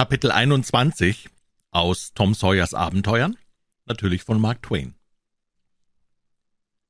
Kapitel 21 aus Tom Sawyers Abenteuern, natürlich von Mark Twain.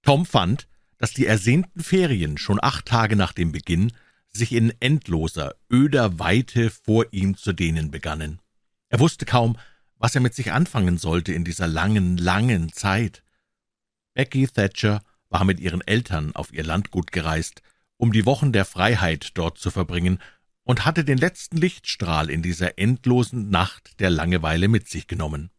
Tom fand, dass die ersehnten Ferien schon acht Tage nach dem Beginn sich in endloser, öder Weite vor ihm zu dehnen begannen. Er wusste kaum, was er mit sich anfangen sollte in dieser langen, langen Zeit. Becky Thatcher war mit ihren Eltern auf ihr Landgut gereist, um die Wochen der Freiheit dort zu verbringen, und hatte den letzten Lichtstrahl in dieser endlosen Nacht der Langeweile mit sich genommen.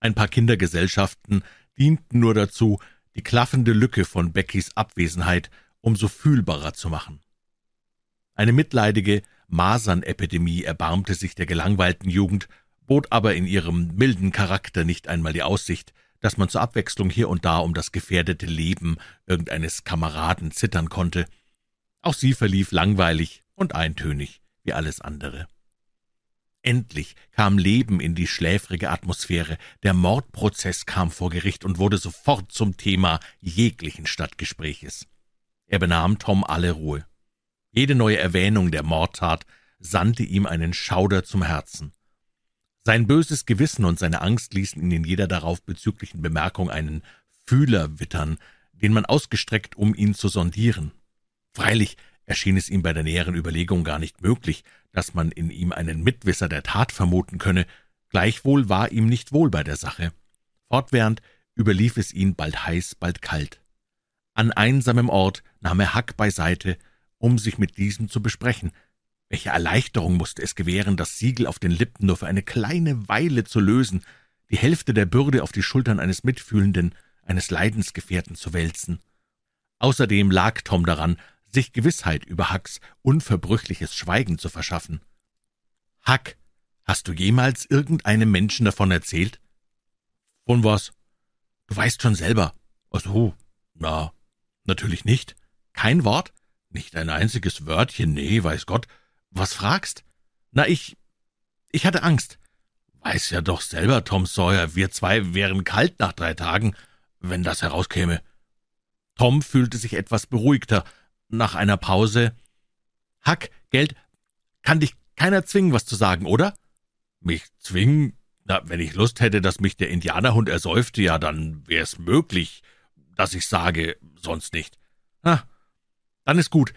Ein paar Kindergesellschaften dienten nur dazu, die klaffende Lücke von Beckys Abwesenheit umso fühlbarer zu machen. Eine mitleidige Masernepidemie erbarmte sich der gelangweilten Jugend, bot aber in ihrem milden Charakter nicht einmal die Aussicht, dass man zur Abwechslung hier und da um das gefährdete Leben irgendeines Kameraden zittern konnte. Auch sie verlief langweilig und eintönig wie alles andere. Endlich kam Leben in die schläfrige Atmosphäre, der Mordprozess kam vor Gericht und wurde sofort zum Thema jeglichen Stadtgespräches. Er benahm Tom alle Ruhe. Jede neue Erwähnung der Mordtat sandte ihm einen Schauder zum Herzen. Sein böses Gewissen und seine Angst ließen ihn in jeder darauf bezüglichen Bemerkung einen Fühler wittern, den man ausgestreckt, um ihn zu sondieren. Freilich erschien es ihm bei der näheren Überlegung gar nicht möglich, dass man in ihm einen Mitwisser der Tat vermuten könne, gleichwohl war ihm nicht wohl bei der Sache. Fortwährend überlief es ihn bald heiß, bald kalt. An einsamem Ort nahm er Hack beiseite, um sich mit diesem zu besprechen. Welche Erleichterung musste es gewähren, das Siegel auf den Lippen nur für eine kleine Weile zu lösen, die Hälfte der Bürde auf die Schultern eines Mitfühlenden, eines Leidensgefährten zu wälzen. Außerdem lag Tom daran, sich Gewissheit über Hacks unverbrüchliches Schweigen zu verschaffen. Hack, hast du jemals irgendeinem Menschen davon erzählt? Von was? Du weißt schon selber. Ach so, na, natürlich nicht. Kein Wort? Nicht ein einziges Wörtchen, nee, weiß Gott. Was fragst? Na, ich. Ich hatte Angst. Weiß ja doch selber, Tom Sawyer, wir zwei wären kalt nach drei Tagen, wenn das herauskäme. Tom fühlte sich etwas beruhigter, nach einer Pause Hack, Geld, kann dich keiner zwingen, was zu sagen, oder? Mich zwingen? Na, wenn ich Lust hätte, dass mich der Indianerhund ersäufte, ja, dann wär's möglich, dass ich sage, sonst nicht. Ah, dann ist gut.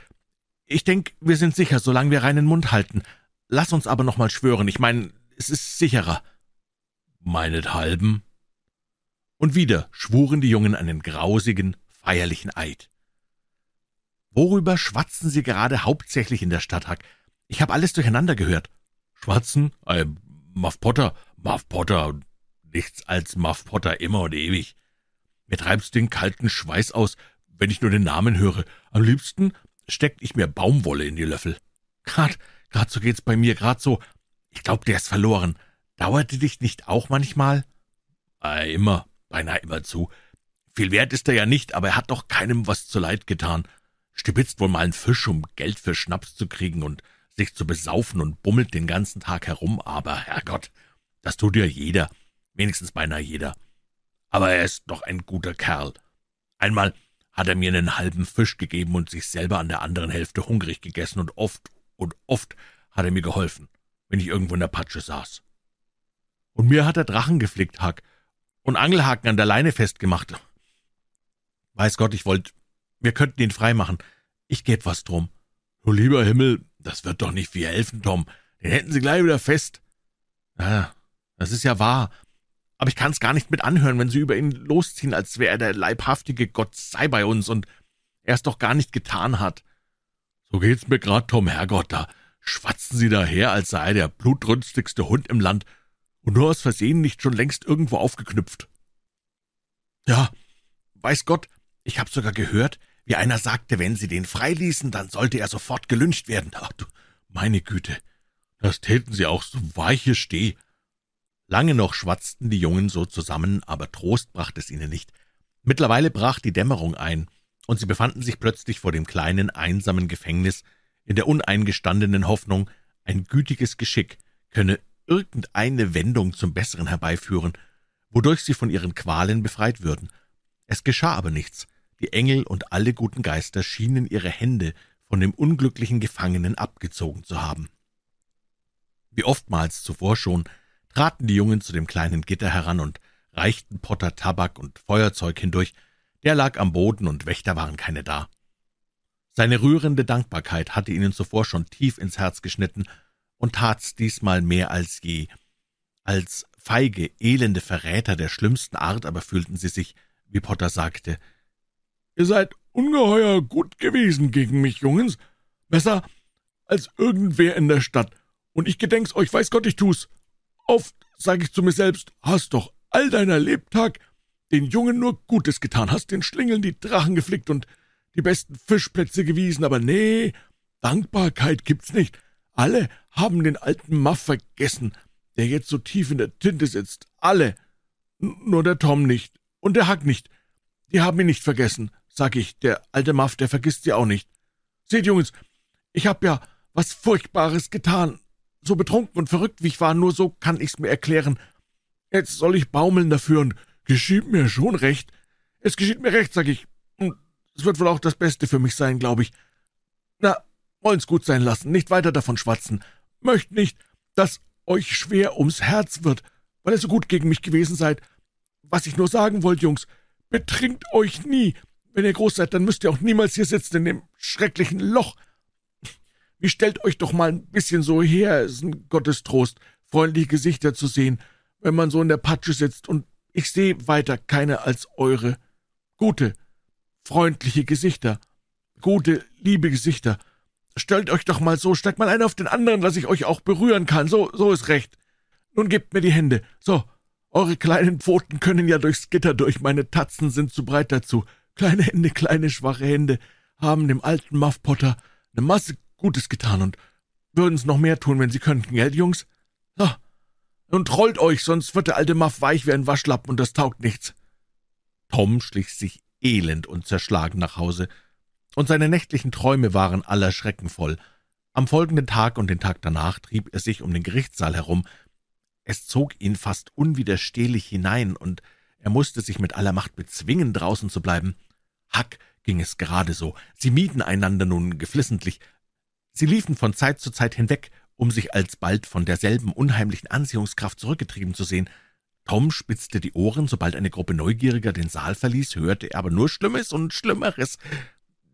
Ich denk, wir sind sicher, solange wir reinen Mund halten. Lass uns aber noch mal schwören. Ich meine, es ist sicherer. Meinethalben. Und wieder schwuren die Jungen einen grausigen, feierlichen Eid. Worüber schwatzen Sie gerade hauptsächlich in der Stadt, Hack? Ich habe alles durcheinander gehört. Schwatzen? Äh, Muff Potter, Muff Potter, nichts als Muff Potter immer und ewig. Mir treibt's den kalten Schweiß aus, wenn ich nur den Namen höre. Am liebsten steckt ich mir Baumwolle in die Löffel. Grad, grad so geht's bei mir, grad so. Ich glaub, der ist verloren. Dauerte dich nicht auch manchmal? Äh, immer, beinahe immer zu. Viel wert ist er ja nicht, aber er hat doch keinem was zu Leid getan stibitzt wohl mal einen Fisch, um Geld für Schnaps zu kriegen und sich zu besaufen und bummelt den ganzen Tag herum, aber Herrgott, das tut ja jeder, wenigstens beinahe jeder. Aber er ist doch ein guter Kerl. Einmal hat er mir einen halben Fisch gegeben und sich selber an der anderen Hälfte hungrig gegessen und oft und oft hat er mir geholfen, wenn ich irgendwo in der Patsche saß. Und mir hat er Drachen geflickt, Hack, und Angelhaken an der Leine festgemacht. Weiß Gott, ich wollte wir könnten ihn freimachen. Ich geb was drum. Du lieber Himmel, das wird doch nicht viel helfen, Tom. Den hätten sie gleich wieder fest. Ja, das ist ja wahr. Aber ich kann's gar nicht mit anhören, wenn sie über ihn losziehen, als wäre er der leibhaftige Gott sei bei uns und er es doch gar nicht getan hat. So geht's mir grad, Tom, Herrgott, da schwatzen sie daher, als sei er der blutrünstigste Hund im Land und nur aus Versehen nicht schon längst irgendwo aufgeknüpft. Ja, weiß Gott, ich hab sogar gehört, wie einer sagte, wenn sie den freiließen, dann sollte er sofort gelünscht werden. Ach du, meine Güte, das täten sie auch so weiche Steh. Lange noch schwatzten die Jungen so zusammen, aber Trost brachte es ihnen nicht. Mittlerweile brach die Dämmerung ein, und sie befanden sich plötzlich vor dem kleinen, einsamen Gefängnis, in der uneingestandenen Hoffnung, ein gütiges Geschick könne irgendeine Wendung zum Besseren herbeiführen, wodurch sie von ihren Qualen befreit würden. Es geschah aber nichts, die Engel und alle guten Geister schienen ihre Hände von dem unglücklichen Gefangenen abgezogen zu haben. Wie oftmals zuvor schon traten die Jungen zu dem kleinen Gitter heran und reichten Potter Tabak und Feuerzeug hindurch. Der lag am Boden und Wächter waren keine da. Seine rührende Dankbarkeit hatte ihnen zuvor schon tief ins Herz geschnitten und tat's diesmal mehr als je. Als feige, elende Verräter der schlimmsten Art aber fühlten sie sich, wie Potter sagte, »Ihr seid ungeheuer gut gewesen gegen mich, Jungens. Besser als irgendwer in der Stadt. Und ich gedenk's euch, weiß Gott, ich tu's. Oft sag ich zu mir selbst, hast doch all deiner Lebtag den Jungen nur Gutes getan, hast den Schlingeln die Drachen geflickt und die besten Fischplätze gewiesen, aber nee, Dankbarkeit gibt's nicht. Alle haben den alten Muff vergessen, der jetzt so tief in der Tinte sitzt. Alle. N nur der Tom nicht. Und der Hack nicht. Die haben ihn nicht vergessen, sag ich. Der alte Muff, der vergisst sie auch nicht. Seht, Jungs, ich hab ja was Furchtbares getan. So betrunken und verrückt, wie ich war, nur so kann ich's mir erklären. Jetzt soll ich baumeln dafür und geschieht mir schon recht. Es geschieht mir recht, sag ich. Und es wird wohl auch das Beste für mich sein, glaube ich. Na, wollen's gut sein lassen, nicht weiter davon schwatzen. Möcht nicht, dass euch schwer ums Herz wird, weil ihr so gut gegen mich gewesen seid. Was ich nur sagen wollte, Jungs, betrinkt euch nie. Wenn ihr groß seid, dann müsst ihr auch niemals hier sitzen in dem schrecklichen Loch. Wie stellt euch doch mal ein bisschen so her, ist ein Gottestrost, freundliche Gesichter zu sehen, wenn man so in der Patsche sitzt, und ich sehe weiter keine als eure. Gute, freundliche Gesichter, gute, liebe Gesichter. Stellt euch doch mal so, steigt mal einer auf den anderen, dass ich euch auch berühren kann. So, so ist recht. Nun gebt mir die Hände. So, eure kleinen Pfoten können ja durchs Gitter durch, meine Tatzen sind zu breit dazu. Kleine Hände, kleine schwache Hände, haben dem alten Muff Potter eine Masse Gutes getan und würden's noch mehr tun, wenn sie könnten, gell, Jungs? So, nun trollt euch, sonst wird der alte Muff weich wie ein Waschlappen und das taugt nichts. Tom schlich sich elend und zerschlagen nach Hause, und seine nächtlichen Träume waren aller Schrecken voll. Am folgenden Tag und den Tag danach trieb er sich um den Gerichtssaal herum. Es zog ihn fast unwiderstehlich hinein, und er musste sich mit aller Macht bezwingen, draußen zu bleiben. Hack ging es gerade so. Sie mieden einander nun geflissentlich. Sie liefen von Zeit zu Zeit hinweg, um sich alsbald von derselben unheimlichen Anziehungskraft zurückgetrieben zu sehen. Tom spitzte die Ohren, sobald eine Gruppe Neugieriger den Saal verließ, hörte er aber nur Schlimmes und Schlimmeres.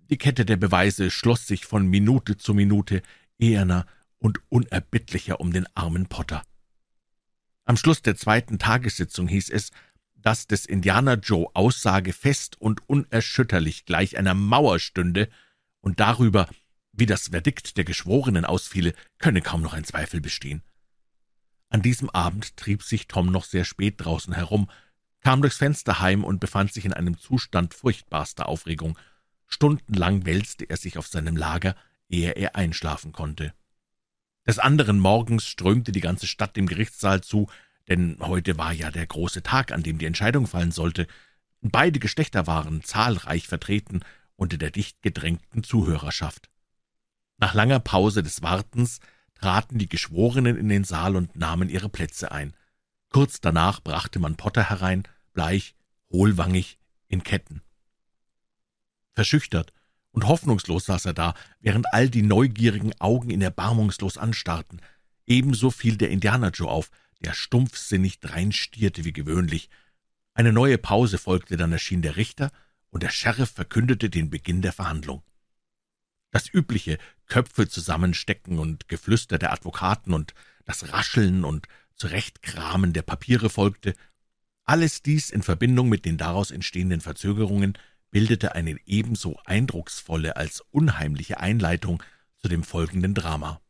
Die Kette der Beweise schloss sich von Minute zu Minute eherner und unerbittlicher um den armen Potter. Am Schluss der zweiten Tagessitzung hieß es, dass des Indianer Joe Aussage fest und unerschütterlich gleich einer Mauer stünde, und darüber, wie das Verdikt der Geschworenen ausfiele, könne kaum noch ein Zweifel bestehen. An diesem Abend trieb sich Tom noch sehr spät draußen herum, kam durchs Fenster heim und befand sich in einem Zustand furchtbarster Aufregung. Stundenlang wälzte er sich auf seinem Lager, ehe er einschlafen konnte. Des anderen Morgens strömte die ganze Stadt dem Gerichtssaal zu, denn heute war ja der große Tag, an dem die Entscheidung fallen sollte. Beide Geschlechter waren zahlreich vertreten unter der dicht gedrängten Zuhörerschaft. Nach langer Pause des Wartens traten die Geschworenen in den Saal und nahmen ihre Plätze ein. Kurz danach brachte man Potter herein, bleich, hohlwangig, in Ketten. Verschüchtert und hoffnungslos saß er da, während all die neugierigen Augen ihn erbarmungslos anstarrten. Ebenso fiel der Indianer Joe auf, der stumpfsinnig dreinstierte wie gewöhnlich. Eine neue Pause folgte, dann erschien der Richter, und der Sheriff verkündete den Beginn der Verhandlung. Das übliche Köpfe zusammenstecken und Geflüster der Advokaten und das Rascheln und Zurechtkramen der Papiere folgte. Alles dies in Verbindung mit den daraus entstehenden Verzögerungen bildete eine ebenso eindrucksvolle als unheimliche Einleitung zu dem folgenden Drama.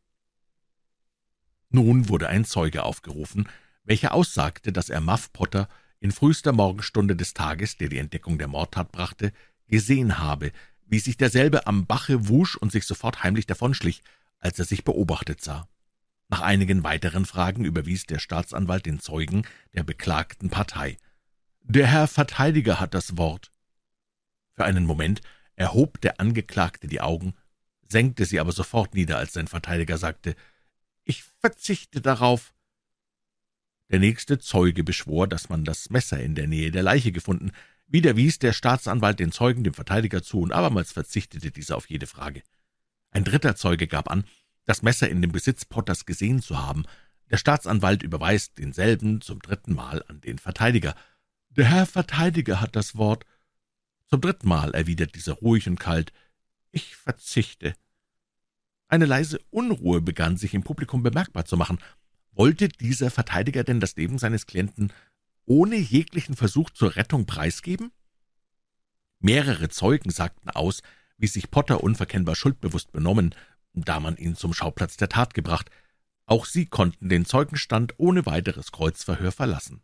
Nun wurde ein Zeuge aufgerufen, welcher aussagte, dass er Muff Potter in frühester Morgenstunde des Tages, der die Entdeckung der Mordtat brachte, gesehen habe, wie sich derselbe am Bache wusch und sich sofort heimlich davonschlich, als er sich beobachtet sah. Nach einigen weiteren Fragen überwies der Staatsanwalt den Zeugen der beklagten Partei. »Der Herr Verteidiger hat das Wort.« für einen Moment erhob der Angeklagte die Augen, senkte sie aber sofort nieder, als sein Verteidiger sagte, »Ich verzichte darauf.« Der nächste Zeuge beschwor, dass man das Messer in der Nähe der Leiche gefunden. Wieder wies der Staatsanwalt den Zeugen dem Verteidiger zu, und abermals verzichtete dieser auf jede Frage. Ein dritter Zeuge gab an, das Messer in dem Besitz Potters gesehen zu haben. Der Staatsanwalt überweist denselben zum dritten Mal an den Verteidiger. »Der Herr Verteidiger hat das Wort.« Zum dritten Mal erwidert dieser ruhig und kalt. »Ich verzichte.« Eine leise Unruhe begann sich im Publikum bemerkbar zu machen. Wollte dieser Verteidiger denn das Leben seines Klienten ohne jeglichen Versuch zur Rettung preisgeben? Mehrere Zeugen sagten aus, wie sich Potter unverkennbar schuldbewusst benommen, da man ihn zum Schauplatz der Tat gebracht. Auch sie konnten den Zeugenstand ohne weiteres Kreuzverhör verlassen.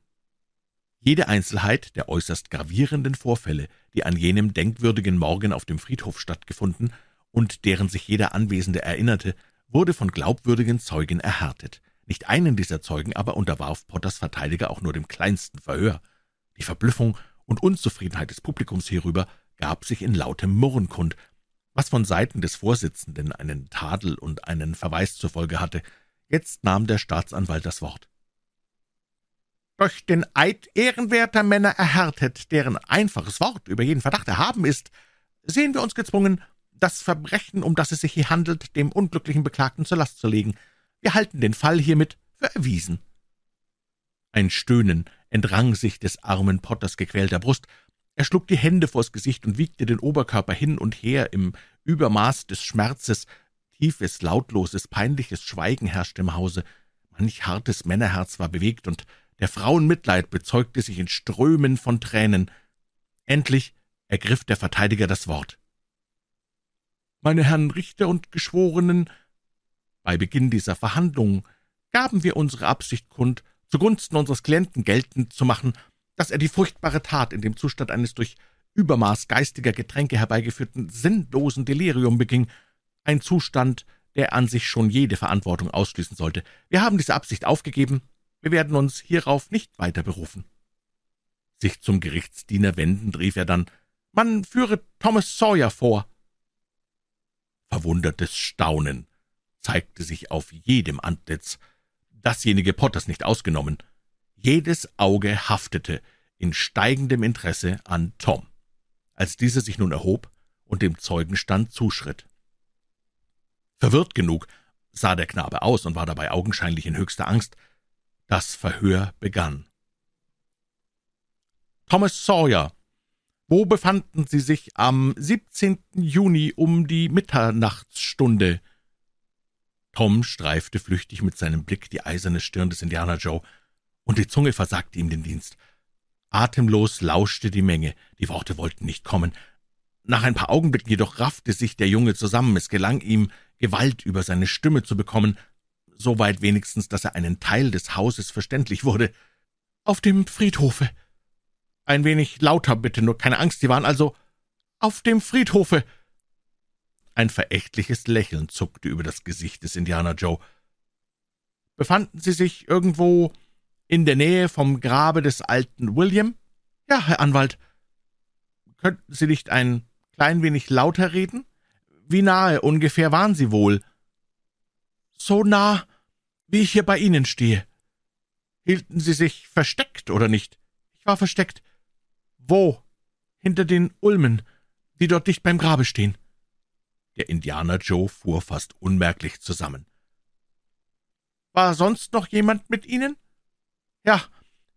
Jede Einzelheit der äußerst gravierenden Vorfälle, die an jenem denkwürdigen Morgen auf dem Friedhof stattgefunden und deren sich jeder Anwesende erinnerte, wurde von glaubwürdigen Zeugen erhärtet. Nicht einen dieser Zeugen aber unterwarf Potters Verteidiger auch nur dem kleinsten Verhör. Die Verblüffung und Unzufriedenheit des Publikums hierüber gab sich in lautem Murren kund, was von Seiten des Vorsitzenden einen Tadel und einen Verweis zur Folge hatte. Jetzt nahm der Staatsanwalt das Wort. Durch den Eid ehrenwerter Männer erhärtet, deren einfaches Wort über jeden Verdacht erhaben ist, sehen wir uns gezwungen, das Verbrechen, um das es sich hier handelt, dem unglücklichen Beklagten zur Last zu legen. Wir halten den Fall hiermit für erwiesen. Ein Stöhnen entrang sich des armen Potters gequälter Brust, er schlug die Hände vors Gesicht und wiegte den Oberkörper hin und her im Übermaß des Schmerzes. Tiefes, lautloses, peinliches Schweigen herrschte im Hause. Manch hartes Männerherz war bewegt, und der Frauen Mitleid bezeugte sich in Strömen von Tränen. Endlich ergriff der Verteidiger das Wort. Meine Herren Richter und Geschworenen, bei Beginn dieser Verhandlungen gaben wir unsere Absicht kund, zugunsten unseres Klienten geltend zu machen, dass er die furchtbare Tat in dem Zustand eines durch Übermaß geistiger Getränke herbeigeführten sinnlosen Delirium beging, ein Zustand, der an sich schon jede Verantwortung ausschließen sollte. Wir haben diese Absicht aufgegeben, wir werden uns hierauf nicht weiter berufen. Sich zum Gerichtsdiener wendend rief er dann, man führe Thomas Sawyer vor. Verwundertes Staunen zeigte sich auf jedem Antlitz, dasjenige Potters nicht ausgenommen. Jedes Auge haftete in steigendem Interesse an Tom, als dieser sich nun erhob und dem Zeugenstand zuschritt. Verwirrt genug sah der Knabe aus und war dabei augenscheinlich in höchster Angst. Das Verhör begann. Thomas Sawyer, wo befanden Sie sich am 17. Juni um die Mitternachtsstunde? Tom streifte flüchtig mit seinem Blick die eiserne Stirn des Indianer Joe und die Zunge versagte ihm den Dienst. Atemlos lauschte die Menge, die Worte wollten nicht kommen. Nach ein paar Augenblicken jedoch raffte sich der Junge zusammen, es gelang ihm, Gewalt über seine Stimme zu bekommen, so weit wenigstens, dass er einen Teil des Hauses verständlich wurde. »Auf dem Friedhofe.« »Ein wenig lauter, bitte, nur keine Angst, Sie waren also auf dem Friedhofe.« Ein verächtliches Lächeln zuckte über das Gesicht des Indianer Joe. »Befanden Sie sich irgendwo in der Nähe vom Grabe des alten William? Ja, Herr Anwalt. Könnten Sie nicht ein klein wenig lauter reden? Wie nahe ungefähr waren Sie wohl? So nah, wie ich hier bei Ihnen stehe. Hielten Sie sich versteckt oder nicht? Ich war versteckt. Wo? Hinter den Ulmen, die dort dicht beim Grabe stehen. Der Indianer Joe fuhr fast unmerklich zusammen. War sonst noch jemand mit Ihnen? Ja,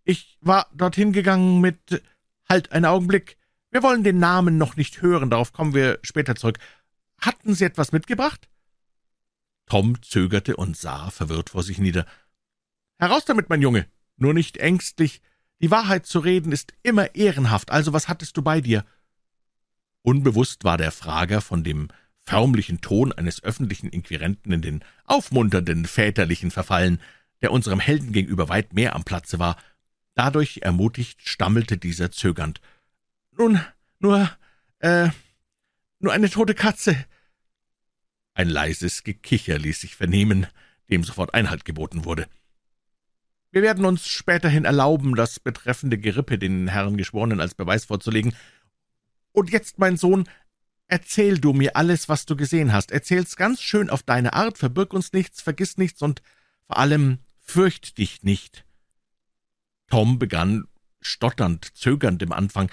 ich war dorthin gegangen mit. Halt, einen Augenblick. Wir wollen den Namen noch nicht hören, darauf kommen wir später zurück. Hatten Sie etwas mitgebracht? Tom zögerte und sah verwirrt vor sich nieder. Heraus damit, mein Junge, nur nicht ängstlich. Die Wahrheit zu reden ist immer ehrenhaft, also was hattest du bei dir? Unbewusst war der Frager von dem förmlichen Ton eines öffentlichen Inquirenten in den aufmunternden väterlichen verfallen, der unserem Helden gegenüber weit mehr am Platze war. Dadurch ermutigt stammelte dieser zögernd. »Nun, nur, äh, nur eine tote Katze.« Ein leises Gekicher ließ sich vernehmen, dem sofort Einhalt geboten wurde. »Wir werden uns späterhin erlauben, das betreffende Gerippe den Herren Geschworenen als Beweis vorzulegen. Und jetzt, mein Sohn, erzähl du mir alles, was du gesehen hast. Erzähl's ganz schön auf deine Art, verbirg uns nichts, vergiss nichts und vor allem Fürcht dich nicht. Tom begann stotternd, zögernd im Anfang.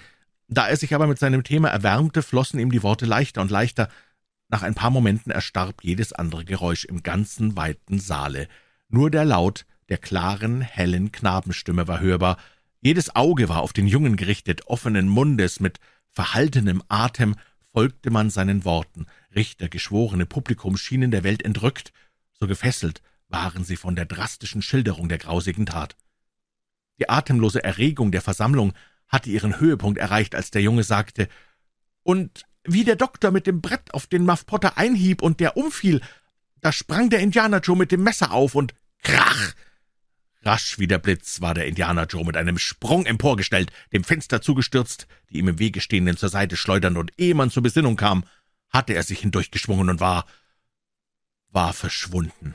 Da er sich aber mit seinem Thema erwärmte, flossen ihm die Worte leichter und leichter. Nach ein paar Momenten erstarb jedes andere Geräusch im ganzen weiten Saale. Nur der Laut der klaren, hellen Knabenstimme war hörbar. Jedes Auge war auf den Jungen gerichtet, offenen Mundes, mit verhaltenem Atem folgte man seinen Worten. Richter, Geschworene, Publikum schienen der Welt entrückt, so gefesselt waren sie von der drastischen Schilderung der grausigen Tat. Die atemlose Erregung der Versammlung hatte ihren Höhepunkt erreicht, als der Junge sagte, »Und wie der Doktor mit dem Brett auf den Muff Potter einhieb und der umfiel, da sprang der Indianer Joe mit dem Messer auf und krach! Rasch wie der Blitz war der Indianer Joe mit einem Sprung emporgestellt, dem Fenster zugestürzt, die ihm im Wege stehenden zur Seite schleudernd, und ehe man zur Besinnung kam, hatte er sich hindurchgeschwungen und war, war verschwunden.